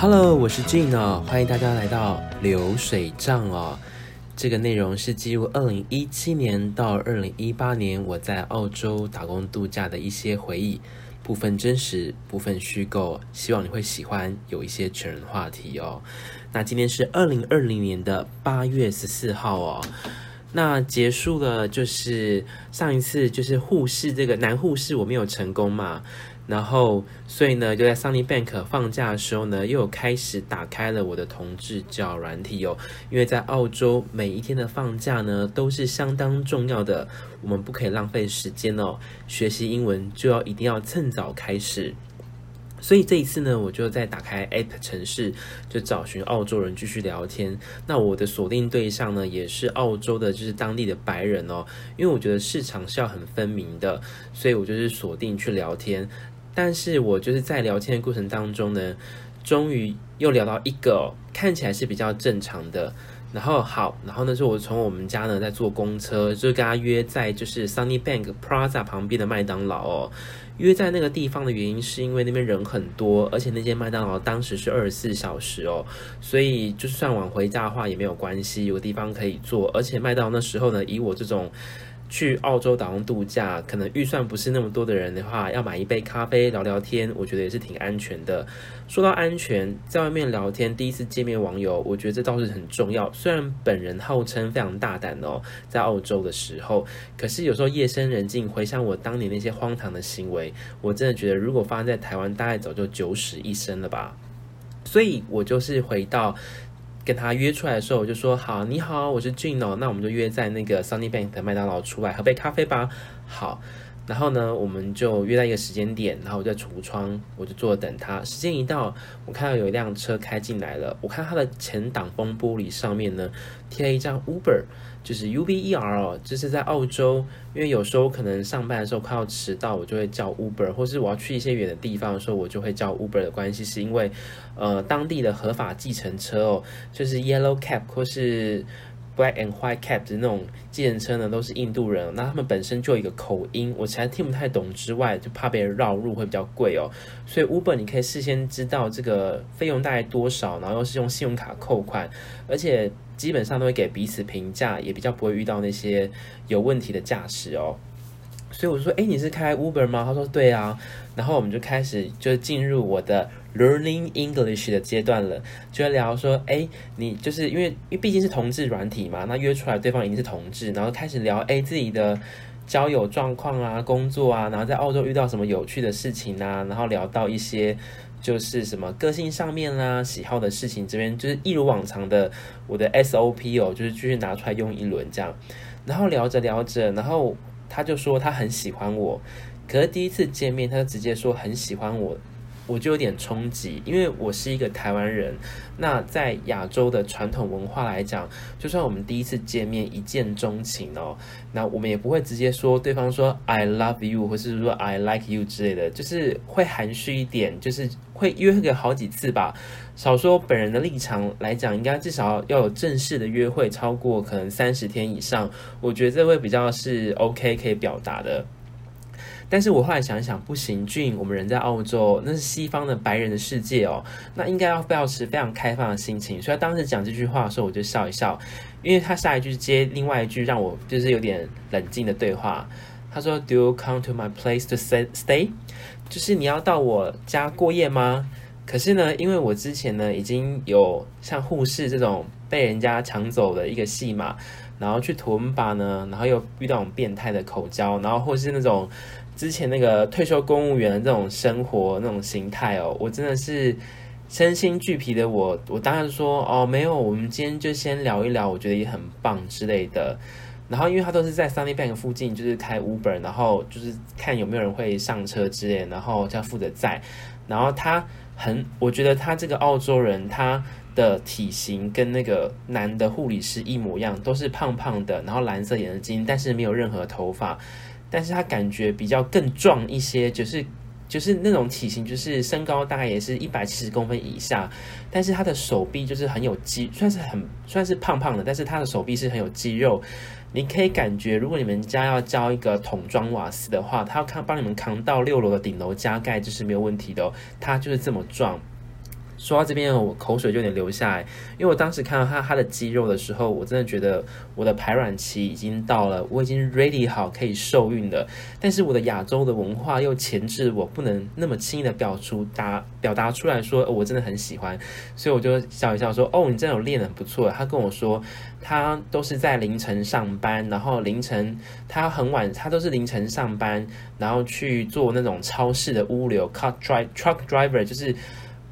Hello，我是 Gene 哦，欢迎大家来到流水账哦。这个内容是记录二零一七年到二零一八年我在澳洲打工度假的一些回忆，部分真实，部分虚构，希望你会喜欢，有一些成人话题哦。那今天是二零二零年的八月十四号哦。那结束了，就是上一次就是护士这个男护士我没有成功嘛。然后，所以呢，就在 Sunnybank 放假的时候呢，又开始打开了我的同志交友软体哦。因为在澳洲，每一天的放假呢，都是相当重要的，我们不可以浪费时间哦。学习英文就要一定要趁早开始。所以这一次呢，我就在打开 App 城市，就找寻澳洲人继续聊天。那我的锁定对象呢，也是澳洲的，就是当地的白人哦。因为我觉得市场是要很分明的，所以我就是锁定去聊天。但是我就是在聊天的过程当中呢，终于又聊到一个看起来是比较正常的，然后好，然后呢是我从我们家呢在坐公车，就跟他约在就是 Sunnybank Plaza 旁边的麦当劳哦，约在那个地方的原因是因为那边人很多，而且那间麦当劳当时是二十四小时哦，所以就算晚回家的话也没有关系，有地方可以坐，而且麦当劳那时候呢，以我这种。去澳洲打工度假，可能预算不是那么多的人的话，要买一杯咖啡聊聊天，我觉得也是挺安全的。说到安全，在外面聊天，第一次见面网友，我觉得这倒是很重要。虽然本人号称非常大胆哦，在澳洲的时候，可是有时候夜深人静，回想我当年那些荒唐的行为，我真的觉得如果发生在台湾，大概早就九死一生了吧。所以我就是回到。跟他约出来的时候，我就说好，你好，我是俊哦，那我们就约在那个 Sunnybank 的麦当劳出来喝杯咖啡吧。好，然后呢，我们就约在一个时间点，然后我在橱窗，我就坐等他。时间一到，我看到有一辆车开进来了，我看他的前挡风玻璃上面呢贴了一张 Uber。就是 Uber 哦，就是在澳洲，因为有时候可能上班的时候快要迟到，我就会叫 Uber，或是我要去一些远的地方的时候，我就会叫 Uber 的关系，是因为呃当地的合法计程车哦，就是 Yellow Cab 或是 Black and White Cab 的那种计程车呢，都是印度人，那他们本身就有一个口音，我实在听不太懂之外，就怕被人绕路会比较贵哦，所以 Uber 你可以事先知道这个费用大概多少，然后又是用信用卡扣款，而且。基本上都会给彼此评价，也比较不会遇到那些有问题的驾驶哦。所以我说：“哎，你是开 Uber 吗？”他说：“对啊。”然后我们就开始就进入我的 Learning English 的阶段了，就聊说：“哎，你就是因为因为毕竟是同志软体嘛，那约出来对方一定是同志，然后开始聊哎自己的交友状况啊、工作啊，然后在澳洲遇到什么有趣的事情啊，然后聊到一些。”就是什么个性上面啦、喜好的事情，这边就是一如往常的我的 SOP 哦，就是继续拿出来用一轮这样，然后聊着聊着，然后他就说他很喜欢我，可是第一次见面他就直接说很喜欢我。我就有点冲击，因为我是一个台湾人。那在亚洲的传统文化来讲，就算我们第一次见面一见钟情哦，那我们也不会直接说对方说 I love you，或是说 I like you 之类的，就是会含蓄一点，就是会约个好几次吧。少说本人的立场来讲，应该至少要有正式的约会，超过可能三十天以上，我觉得这会比较是 OK 可以表达的。但是我后来想一想，不行俊我们人在澳洲，那是西方的白人的世界哦，那应该要保持非常开放的心情。所以他当时讲这句话的时候，我就笑一笑，因为他下一句接另外一句，让我就是有点冷静的对话。他说：“Do you come to my place to stay？” 就是你要到我家过夜吗？可是呢，因为我之前呢已经有像护士这种被人家抢走的一个戏码，然后去图恩巴呢，然后又遇到那种变态的口交，然后或是那种。之前那个退休公务员的这种生活那种形态哦，我真的是身心俱疲的我。我当然说哦，没有，我们今天就先聊一聊，我觉得也很棒之类的。然后因为他都是在 Sunnybank 附近，就是开 Uber，然后就是看有没有人会上车之类，然后就要负责载。然后他很，我觉得他这个澳洲人，他的体型跟那个男的护理师一模一样，都是胖胖的，然后蓝色眼睛，但是没有任何头发。但是他感觉比较更壮一些，就是就是那种体型，就是身高大概也是一百七十公分以下，但是他的手臂就是很有肌，算是很算是胖胖的，但是他的手臂是很有肌肉，你可以感觉，如果你们家要交一个桶装瓦斯的话，他要扛帮你们扛到六楼的顶楼加盖，这是没有问题的哦，他就是这么壮。说到这边，我口水就有点流下来，因为我当时看到他他的肌肉的时候，我真的觉得我的排卵期已经到了，我已经 ready 好可以受孕了。但是我的亚洲的文化又钳制我不能那么轻易的表出达表达出来说，我真的很喜欢，所以我就笑一笑说，哦，你真的有练得很不错。他跟我说，他都是在凌晨上班，然后凌晨他很晚，他都是凌晨上班，然后去做那种超市的物流 car drive truck driver，就是。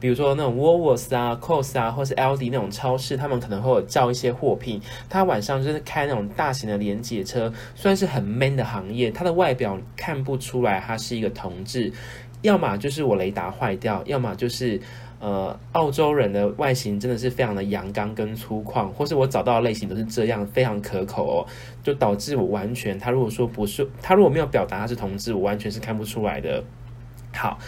比如说那种 Woolworths 啊、c o s 啊，或是 L D 那种超市，他们可能会有叫一些货品。他晚上就是开那种大型的连接车，算是很 man 的行业。他的外表看不出来他是一个同志，要么就是我雷达坏掉，要么就是呃澳洲人的外形真的是非常的阳刚跟粗犷，或是我找到的类型都是这样，非常可口哦，就导致我完全他如果说不是，他如果没有表达他是同志，我完全是看不出来的。好。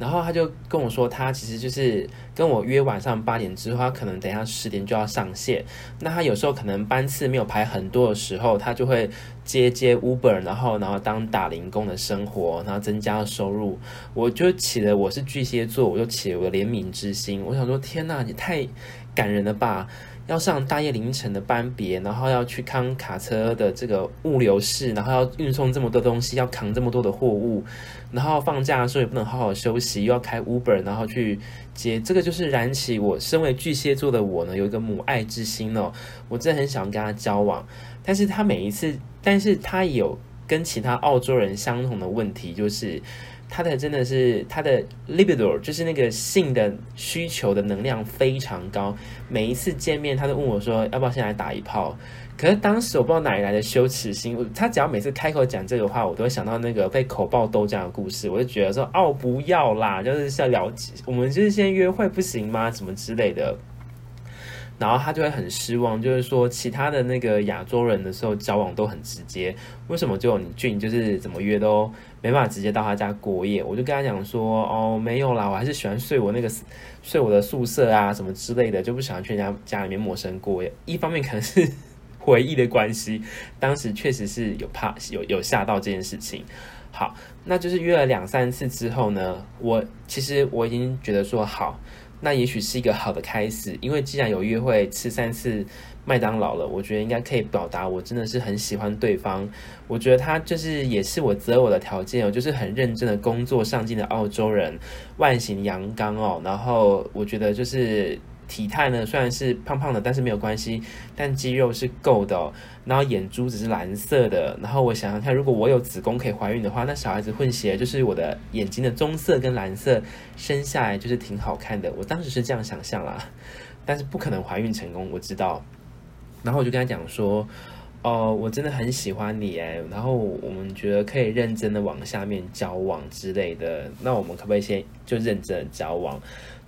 然后他就跟我说，他其实就是跟我约晚上八点之后，他可能等一下十点就要上线。那他有时候可能班次没有排很多的时候，他就会接接 Uber，然后然后当打零工的生活，然后增加收入。我就起了，我是巨蟹座，我就起了我的怜悯之心。我想说，天呐，你太感人了吧！要上大夜凌晨的班别，然后要去扛卡车的这个物流室，然后要运送这么多东西，要扛这么多的货物，然后放假的时候也不能好好休息，又要开 Uber，然后去接，这个就是燃起我身为巨蟹座的我呢，有一个母爱之心哦，我真的很想跟他交往，但是他每一次，但是他也有跟其他澳洲人相同的问题，就是。他的真的是他的 libido，就是那个性的需求的能量非常高。每一次见面，他都问我说：“要不要先来打一炮？”可是当时我不知道哪里来的羞耻心，他只要每次开口讲这个话，我都会想到那个被口爆豆浆的故事，我就觉得说：“哦，不要啦，就是要了解，我们就是先约会不行吗？什么之类的。”然后他就会很失望，就是说其他的那个亚洲人的时候交往都很直接，为什么就你俊就是怎么约都没办法直接到他家过夜？我就跟他讲说，哦，没有啦，我还是喜欢睡我那个睡我的宿舍啊，什么之类的，就不想去人家家里面陌生过夜。一方面可能是回忆的关系，当时确实是有怕 有有吓到这件事情。好，那就是约了两三次之后呢，我其实我已经觉得说好。那也许是一个好的开始，因为既然有约会吃三次麦当劳了，我觉得应该可以表达我真的是很喜欢对方。我觉得他就是也是我择偶的条件哦，就是很认真的工作上进的澳洲人，外形阳刚哦，然后我觉得就是。体态呢，虽然是胖胖的，但是没有关系，但肌肉是够的哦。然后眼珠子是蓝色的。然后我想想看，如果我有子宫可以怀孕的话，那小孩子混血就是我的眼睛的棕色跟蓝色，生下来就是挺好看的。我当时是这样想象啦，但是不可能怀孕成功，我知道。然后我就跟他讲说，哦，我真的很喜欢你诶，然后我们觉得可以认真的往下面交往之类的。那我们可不可以先就认真的交往？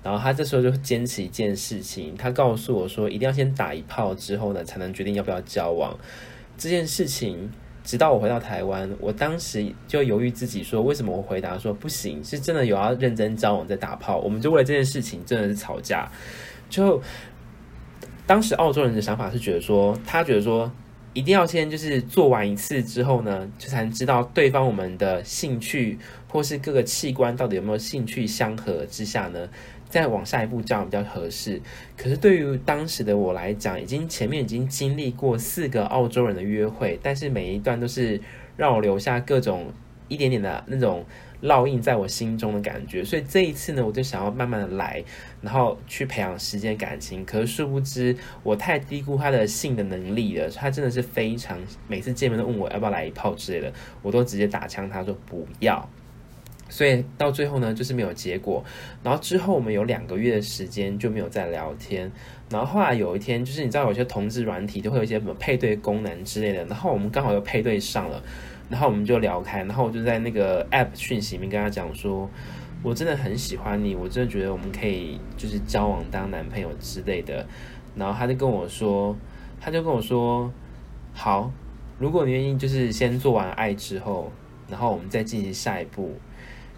然后他这时候就坚持一件事情，他告诉我说，一定要先打一炮之后呢，才能决定要不要交往。这件事情，直到我回到台湾，我当时就犹豫自己说，为什么我回答说不行？是真的有要认真交往再打炮？我们就为了这件事情真的是吵架。就当时澳洲人的想法是觉得说，他觉得说，一定要先就是做完一次之后呢，就才能知道对方我们的兴趣或是各个器官到底有没有兴趣相合之下呢。再往下一步这样比较合适。可是对于当时的我来讲，已经前面已经经历过四个澳洲人的约会，但是每一段都是让我留下各种一点点的那种烙印在我心中的感觉。所以这一次呢，我就想要慢慢的来，然后去培养时间感情。可是殊不知，我太低估他的性的能力了。他真的是非常，每次见面都问我要不要来一炮之类的，我都直接打枪，他说不要。所以到最后呢，就是没有结果。然后之后我们有两个月的时间就没有再聊天。然后后来有一天，就是你知道有些同志软体都会有一些什么配对功能之类的。然后我们刚好又配对上了，然后我们就聊开。然后我就在那个 App 讯息里面跟他讲说，我真的很喜欢你，我真的觉得我们可以就是交往当男朋友之类的。然后他就跟我说，他就跟我说，好，如果你愿意，就是先做完爱之后，然后我们再进行下一步。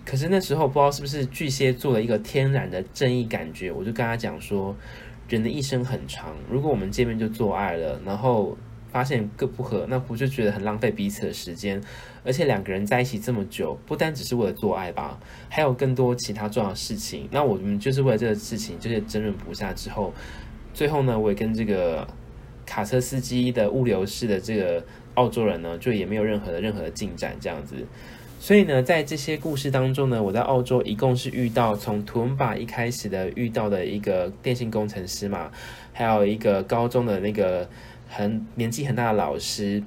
可是那时候不知道是不是巨蟹座的一个天然的正义感觉，我就跟他讲说，人的一生很长，如果我们见面就做爱了，然后发现各不合，那不就觉得很浪费彼此的时间？而且两个人在一起这么久，不单只是为了做爱吧，还有更多其他重要的事情。那我们就是为了这个事情，就是争论不下之后，最后呢，我也跟这个卡车司机的物流室的这个澳洲人呢，就也没有任何的任何的进展这样子。所以呢，在这些故事当中呢，我在澳洲一共是遇到从图文巴一开始的遇到的一个电信工程师嘛，还有一个高中的那个很年纪很大的老师，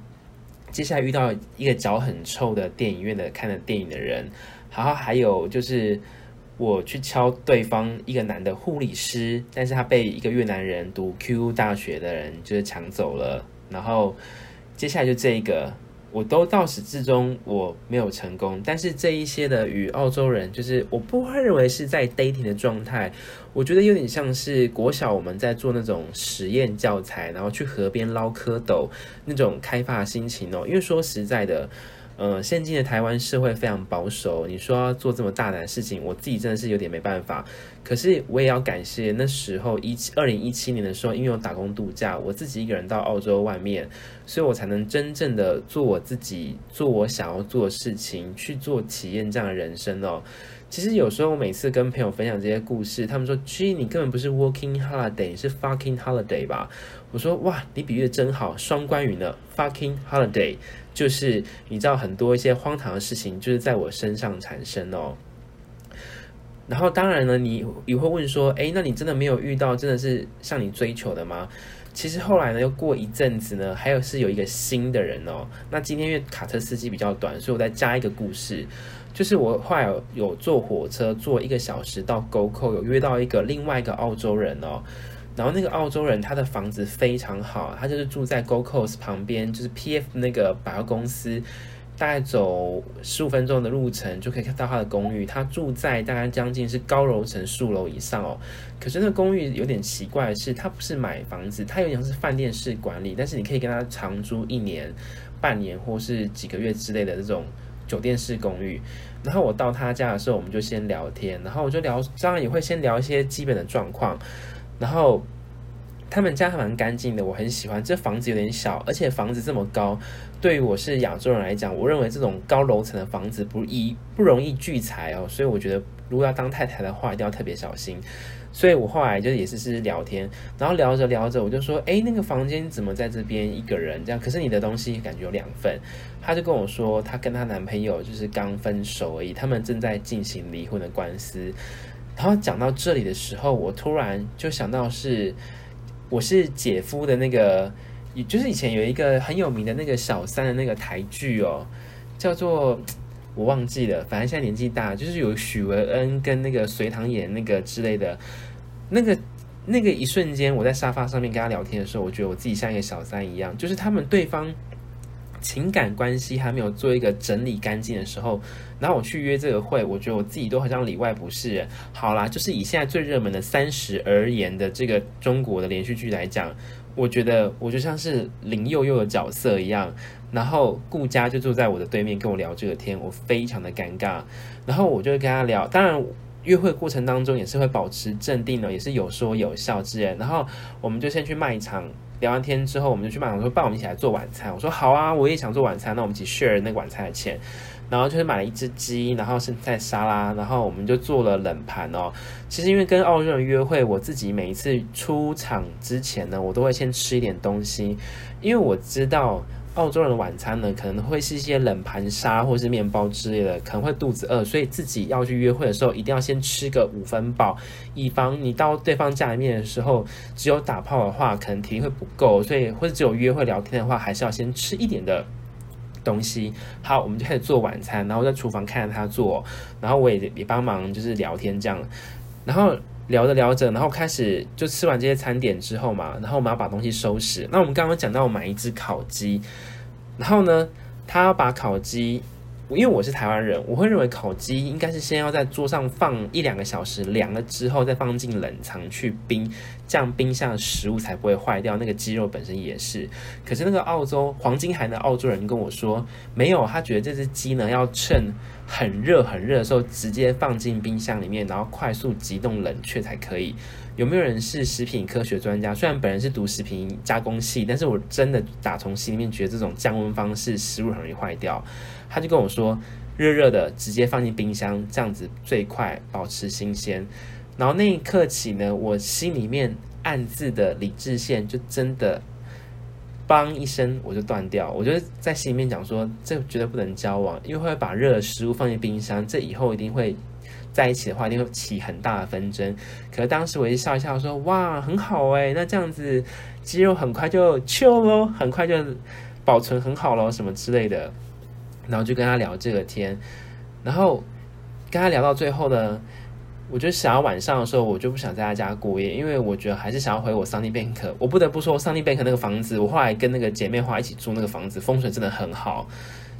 接下来遇到一个脚很臭的电影院的看的电影的人，然后还有就是我去敲对方一个男的护理师，但是他被一个越南人读 QU 大学的人就是抢走了，然后接下来就这一个。我都到始至终我没有成功，但是这一些的与澳洲人，就是我不会认为是在 dating 的状态，我觉得有点像是国小我们在做那种实验教材，然后去河边捞蝌蚪那种开发心情哦。因为说实在的。呃，现今的台湾社会非常保守，你说要做这么大胆的事情，我自己真的是有点没办法。可是我也要感谢那时候一七二零一七年的时候，因为我打工度假，我自己一个人到澳洲外面，所以我才能真正的做我自己，做我想要做的事情，去做体验这样的人生哦。其实有时候我每次跟朋友分享这些故事，他们说：“G，你根本不是 working holiday，是 fucking holiday 吧？”我说：“哇，你比喻的真好，双关语呢，fucking holiday。”就是你知道很多一些荒唐的事情，就是在我身上产生哦。然后当然呢，你你会问说，诶，那你真的没有遇到真的是像你追求的吗？其实后来呢，又过一阵子呢，还有是有一个新的人哦。那今天因为卡车司机比较短，所以我再加一个故事，就是我后来有，坐火车坐一个小时到 Gold Coast，有约到一个另外一个澳洲人哦。然后那个澳洲人，他的房子非常好，他就是住在 GOCOS 旁边，就是 PF 那个百货公司，大概走十五分钟的路程就可以看到他的公寓。他住在大概将近是高楼层数楼以上哦。可是那个公寓有点奇怪的是，他不是买房子，他有点像是饭店式管理，但是你可以跟他长租一年、半年或是几个月之类的这种酒店式公寓。然后我到他家的时候，我们就先聊天，然后我就聊，当然也会先聊一些基本的状况。然后他们家还蛮干净的，我很喜欢。这房子有点小，而且房子这么高，对于我是亚洲人来讲，我认为这种高楼层的房子不易不容易聚财哦。所以我觉得，如果要当太太的话，一定要特别小心。所以我后来就也是是聊天，然后聊着聊着，我就说：“哎，那个房间怎么在这边一个人这样？可是你的东西感觉有两份。”他就跟我说，她跟她男朋友就是刚分手而已，他们正在进行离婚的官司。然后讲到这里的时候，我突然就想到是，我是姐夫的那个，也就是以前有一个很有名的那个小三的那个台剧哦，叫做我忘记了，反正现在年纪大，就是有许维恩跟那个隋棠演那个之类的，那个那个一瞬间，我在沙发上面跟他聊天的时候，我觉得我自己像一个小三一样，就是他们对方。情感关系还没有做一个整理干净的时候，然后我去约这个会，我觉得我自己都好像里外不是人。好啦，就是以现在最热门的三十而言的这个中国的连续剧来讲，我觉得我就像是林佑佑的角色一样，然后顾佳就坐在我的对面跟我聊这个天，我非常的尴尬，然后我就跟他聊，当然约会过程当中也是会保持镇定的，也是有说有笑之人，然后我们就先去卖场。聊完天之后，我们就去卖场说：“帮我们一起来做晚餐。”我说：“好啊，我也想做晚餐，那我们一起 share 那个晚餐的钱。”然后就是买了一只鸡，然后是在沙拉，然后我们就做了冷盘哦。其实因为跟澳洲人约会，我自己每一次出场之前呢，我都会先吃一点东西，因为我知道。澳洲人的晚餐呢，可能会是一些冷盘沙或是面包之类的，可能会肚子饿，所以自己要去约会的时候，一定要先吃个五分饱，以防你到对方家里面的时候，只有打炮的话，可能体力会不够，所以或者只有约会聊天的话，还是要先吃一点的东西。好，我们就开始做晚餐，然后在厨房看着他做，然后我也也帮忙就是聊天这样，然后。聊着聊着，然后开始就吃完这些餐点之后嘛，然后我们要把东西收拾。那我们刚刚讲到买一只烤鸡，然后呢，他要把烤鸡，因为我是台湾人，我会认为烤鸡应该是先要在桌上放一两个小时，凉了之后再放进冷藏去冰，这样冰箱的食物才不会坏掉。那个鸡肉本身也是。可是那个澳洲黄金海岸的澳洲人跟我说，没有，他觉得这只鸡呢要趁很热很热的时候直接放进冰箱里面，然后快速急冻冷却才可以。有没有人是食品科学专家？虽然本人是读食品加工系，但是我真的打从心里面觉得这种降温方式食物很容易坏掉。他就跟我说，热热的直接放进冰箱，这样子最快保持新鲜。然后那一刻起呢，我心里面暗自的理智线就真的，嘣一声我就断掉。我就在心里面讲说，这绝对不能交往，因为会把热的食物放进冰箱，这以后一定会在一起的话，一定会起很大的纷争。可是当时我一笑一笑说，哇，很好哎，那这样子肌肉很快就秋喽，很快就保存很好喽，什么之类的。然后就跟他聊这个天，然后跟他聊到最后呢。我就想要晚上的时候，我就不想在他家过夜，因为我觉得还是想要回我 Sunny Bank。我不得不说，Sunny Bank 那个房子，我后来跟那个姐妹花一起住那个房子，风水真的很好，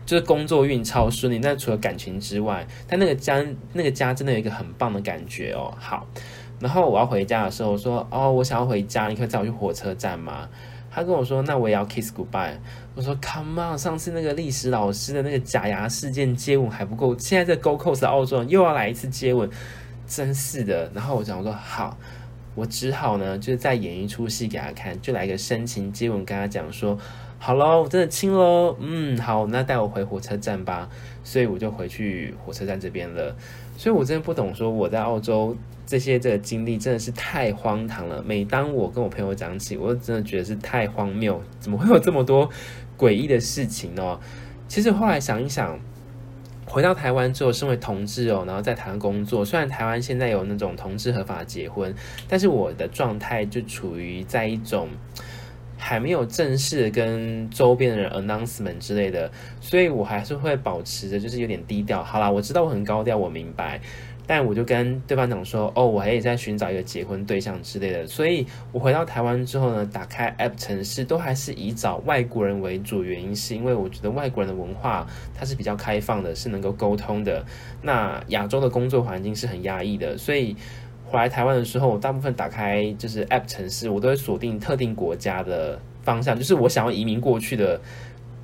就是工作运超顺利。那除了感情之外，但那个家那个家真的有一个很棒的感觉哦。好，然后我要回家的时候，我说哦，我想要回家，你可以载我去火车站吗？他跟我说，那我也要 kiss goodbye。我说 Come on，上次那个历史老师的那个假牙事件接吻还不够，现在这 Go Coast 的澳洲又要来一次接吻。真是的，然后我讲我说好，我只好呢，就是再演一出戏给他看，就来个深情接吻，跟他讲说，好喽，我真的亲喽，嗯，好，那带我回火车站吧。所以我就回去火车站这边了。所以我真的不懂，说我在澳洲这些这个经历真的是太荒唐了。每当我跟我朋友讲起，我真的觉得是太荒谬，怎么会有这么多诡异的事情呢？其实后来想一想。回到台湾之后，身为同志哦，然后在台湾工作。虽然台湾现在有那种同志合法结婚，但是我的状态就处于在一种还没有正式跟周边的人 announcement 之类的，所以我还是会保持着就是有点低调。好啦，我知道我很高调，我明白。但我就跟对方讲说，哦，我还也在寻找一个结婚对象之类的。所以我回到台湾之后呢，打开 App 城市都还是以找外国人为主。原因是因为我觉得外国人的文化它是比较开放的，是能够沟通的。那亚洲的工作环境是很压抑的，所以回来台湾的时候，我大部分打开就是 App 城市，我都会锁定特定国家的方向，就是我想要移民过去的。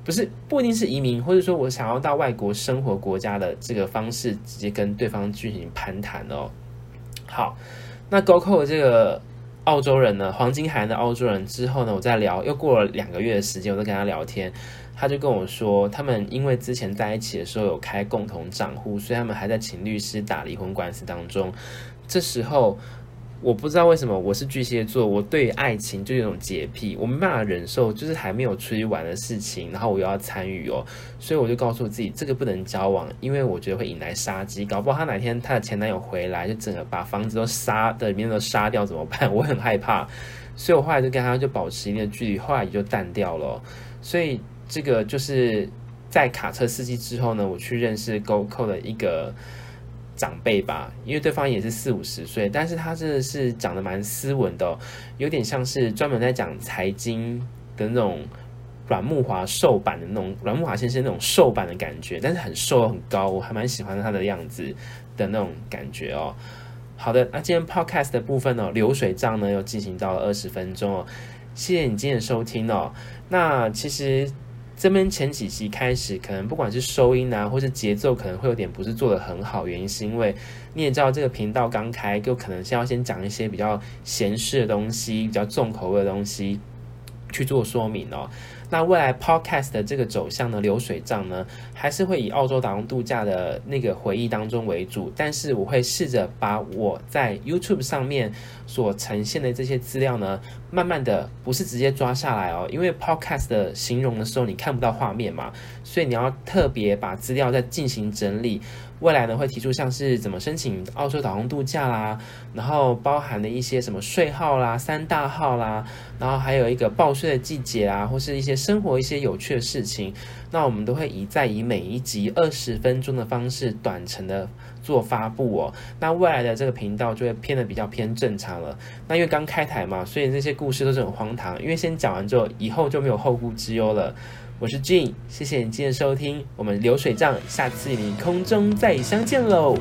不是，不一定是移民，或者说我想要到外国生活国家的这个方式，直接跟对方进行攀谈哦。好，那 GoGo 这个澳洲人呢，黄金海岸的澳洲人之后呢，我再聊，又过了两个月的时间，我在跟他聊天，他就跟我说，他们因为之前在一起的时候有开共同账户，所以他们还在请律师打离婚官司当中。这时候。我不知道为什么我是巨蟹座，我对爱情就有种洁癖，我没办法忍受，就是还没有出去玩的事情，然后我又要参与哦，所以我就告诉自己，这个不能交往，因为我觉得会引来杀机，搞不好他哪天他的前男友回来，就整个把房子都杀的里面都杀掉怎么办？我很害怕，所以我后来就跟他就保持一定的距离，后来也就淡掉了。所以这个就是在卡车司机之后呢，我去认识 GoCo 的一个。长辈吧，因为对方也是四五十岁，但是他真的是长得蛮斯文的，有点像是专门在讲财经的那种阮木华瘦版的那种阮木华先生那种瘦版的感觉，但是很瘦很高，我还蛮喜欢他的样子的那种感觉哦。好的，那今天 podcast 的部分呢，流水账呢又进行到了二十分钟哦，谢谢你今天的收听哦。那其实。这边前几期开始，可能不管是收音啊，或是节奏，可能会有点不是做的很好。原因是因为你也知道，这个频道刚开，就可能先要先讲一些比较闲适的东西，比较重口味的东西去做说明哦。那未来 Podcast 的这个走向呢，流水账呢，还是会以澳洲打工度假的那个回忆当中为主，但是我会试着把我在 YouTube 上面所呈现的这些资料呢，慢慢的不是直接抓下来哦，因为 Podcast 的形容的时候你看不到画面嘛，所以你要特别把资料再进行整理。未来呢，会提出像是怎么申请澳洲打工度假啦，然后包含的一些什么税号啦、三大号啦，然后还有一个报税的季节啊，或是一些生活一些有趣的事情，那我们都会以再以每一集二十分钟的方式短程的做发布哦。那未来的这个频道就会偏的比较偏正常了。那因为刚开台嘛，所以这些故事都是很荒唐，因为先讲完之后，以后就没有后顾之忧了。我是 Jean，谢谢你今天的收听，我们流水账，下次你空中再相见喽，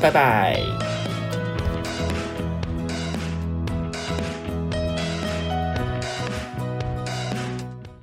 拜拜。